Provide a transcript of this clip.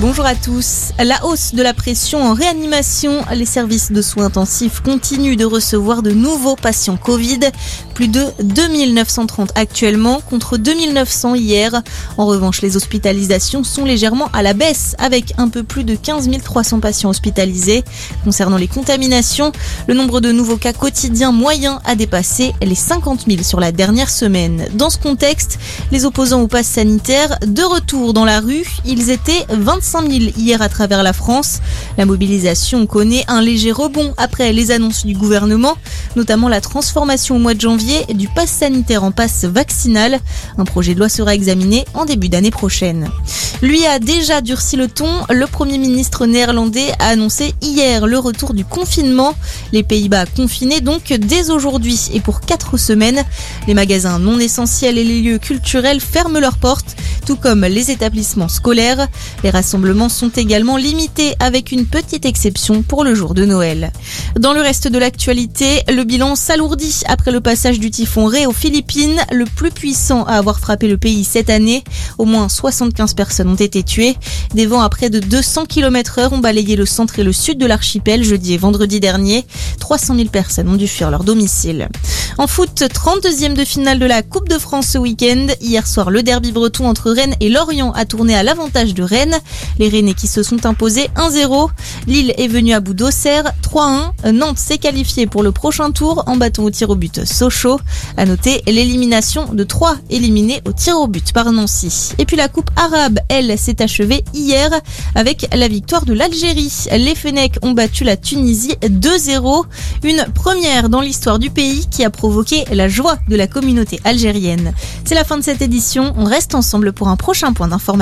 Bonjour à tous. La hausse de la pression en réanimation, les services de soins intensifs continuent de recevoir de nouveaux patients Covid. Plus de 2930 actuellement contre 2900 hier. En revanche, les hospitalisations sont légèrement à la baisse avec un peu plus de 15 300 patients hospitalisés. Concernant les contaminations, le nombre de nouveaux cas quotidiens moyens a dépassé les 50 000 sur la dernière semaine. Dans ce contexte, les opposants au pass sanitaire de retour dans la rue, ils étaient 25 5 000 hier à travers la France. La mobilisation connaît un léger rebond après les annonces du gouvernement, notamment la transformation au mois de janvier du pass sanitaire en passe vaccinal. Un projet de loi sera examiné en début d'année prochaine. Lui a déjà durci le ton. Le Premier ministre néerlandais a annoncé hier le retour du confinement. Les Pays-Bas confinés donc dès aujourd'hui et pour quatre semaines. Les magasins non essentiels et les lieux culturels ferment leurs portes tout comme les établissements scolaires. Les rassemblements sont également limités avec une petite exception pour le jour de Noël. Dans le reste de l'actualité, le bilan s'alourdit après le passage du typhon Ré aux Philippines, le plus puissant à avoir frappé le pays cette année. Au moins 75 personnes ont été tuées. Des vents à près de 200 km heure ont balayé le centre et le sud de l'archipel jeudi et vendredi dernier. 300 000 personnes ont dû fuir leur domicile. En foot, 32e de finale de la Coupe de France ce week-end. Hier soir, le derby breton entre Rennes et Lorient a tourné à l'avantage de Rennes. Les Rennais qui se sont imposés 1-0. Lille est venue à bout d'Auxerre 3-1. Nantes s'est qualifié pour le prochain tour en battant au tir au but Sochaux. À noter l'élimination de 3 éliminés au tir au but par Nancy. Et puis la Coupe arabe, elle, s'est achevée hier avec la victoire de l'Algérie. Les Fennecs ont battu la Tunisie 2-0. Une première dans l'histoire du pays qui a provoqué la joie de la communauté algérienne. C'est la fin de cette édition. On reste ensemble un prochain point d'information.